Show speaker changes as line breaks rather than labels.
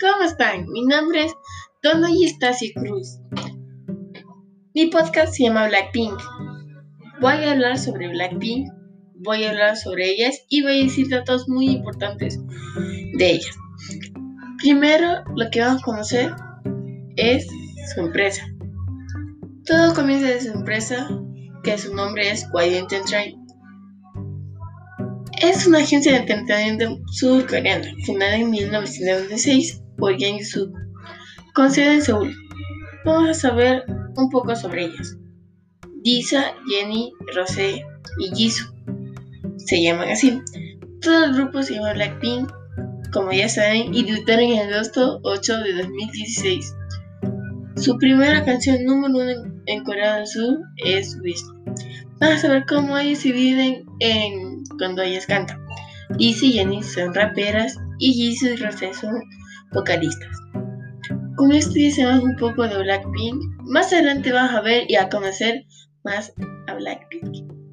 ¿cómo están? Mi nombre es Donoy Estacio Cruz. Mi podcast se llama Blackpink. Voy a hablar sobre Blackpink, voy a hablar sobre ellas y voy a decir datos muy importantes de ellas. Primero, lo que vamos a conocer es su empresa. Todo comienza de su empresa, que su nombre es Quiet Entertainment. Es una agencia de entretenimiento surcoreana, fundada en 1996 por Yang Suk, con sede en Seúl. Vamos a saber un poco sobre ellas. Lisa, Jenny, Rosé y Jisoo se llaman así. Todo el grupo se llama Blackpink, como ya saben, y debutaron en agosto 8 de 2016. Su primera canción número uno en Corea del Sur es Wish. Vamos a ver cómo ellos se dividen en cuando ellas cantan. Lisa y Jenny son raperas y Jisoo y Rosé son vocalistas. Con esto ya sabemos un poco de Blackpink. Más adelante vas a ver y a conocer más a Blackpink.